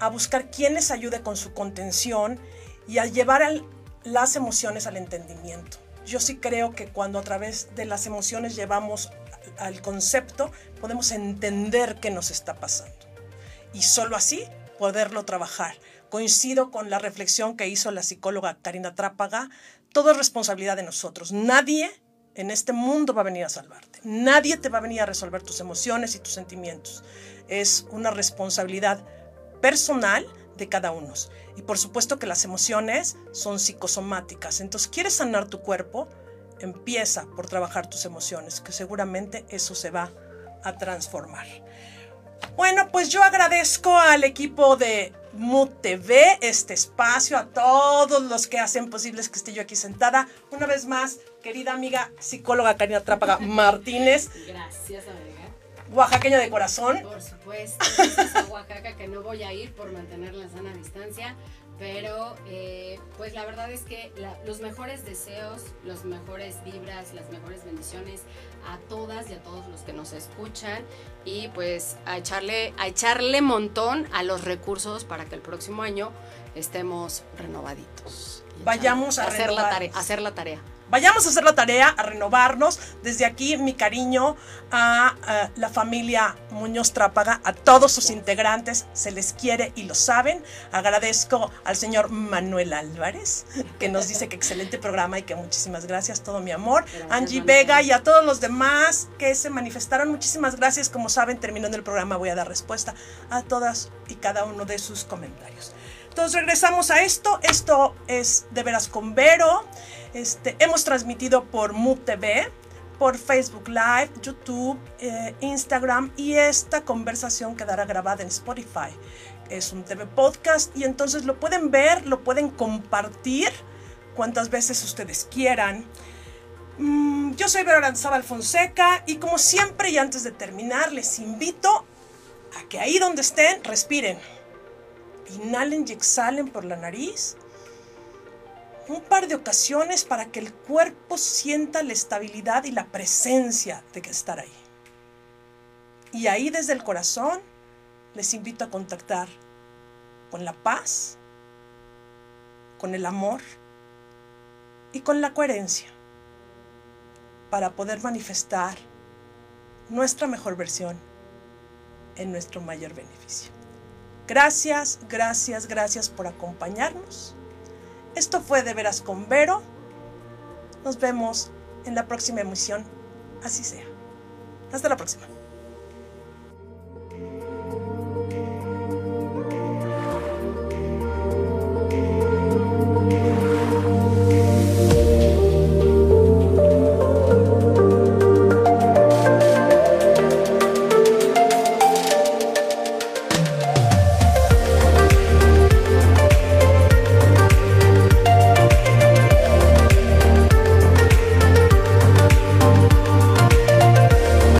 a buscar quien les ayude con su contención y a llevar las emociones al entendimiento. Yo sí creo que cuando a través de las emociones llevamos al concepto, podemos entender qué nos está pasando. Y solo así poderlo trabajar. Coincido con la reflexión que hizo la psicóloga Karina Trápaga. Todo es responsabilidad de nosotros. Nadie en este mundo va a venir a salvarte. Nadie te va a venir a resolver tus emociones y tus sentimientos. Es una responsabilidad personal de cada uno. Y por supuesto que las emociones son psicosomáticas. Entonces, ¿quieres sanar tu cuerpo? Empieza por trabajar tus emociones, que seguramente eso se va a transformar. Bueno, pues yo agradezco al equipo de MUTV este espacio, a todos los que hacen posibles que esté yo aquí sentada. Una vez más, querida amiga psicóloga Karina Trápaga Martínez. Gracias, amiga. oaxaqueño de corazón. Por supuesto, es a Oaxaca que no voy a ir por mantener la sana distancia, pero eh, pues la verdad es que los mejores deseos, los mejores vibras, las mejores bendiciones a todas y a todos los que nos escuchan y pues a echarle, a echarle montón a los recursos para que el próximo año estemos renovaditos. Vayamos a, hacer, la tarea, hacer la tarea. Vayamos a hacer la tarea, a renovarnos. Desde aquí mi cariño a, la familia Muñoz Trápaga, a todos sus integrantes, se les quiere y lo saben. Agradezco al señor Manuel Álvarez, que nos dice que excelente programa y que muchísimas gracias, todo mi amor. Angie Vega y a todos los demás que se manifestaron, muchísimas gracias. Como saben, terminando el programa voy a dar respuesta a todas y cada uno de sus comentarios. Entonces regresamos a esto. Esto es de veras con Vero. Este, hemos transmitido por MUB TV, por Facebook Live, YouTube, eh, Instagram y esta conversación quedará grabada en Spotify. Es un TV podcast y entonces lo pueden ver, lo pueden compartir cuantas veces ustedes quieran. Mm, yo soy Vero Aranzábal Fonseca y como siempre y antes de terminar les invito a que ahí donde estén respiren. Inhalen y exhalen por la nariz un par de ocasiones para que el cuerpo sienta la estabilidad y la presencia de que estar ahí. Y ahí desde el corazón les invito a contactar con la paz, con el amor y con la coherencia para poder manifestar nuestra mejor versión en nuestro mayor beneficio. Gracias, gracias, gracias por acompañarnos. Esto fue De Veras con Vero. Nos vemos en la próxima emisión. Así sea. Hasta la próxima.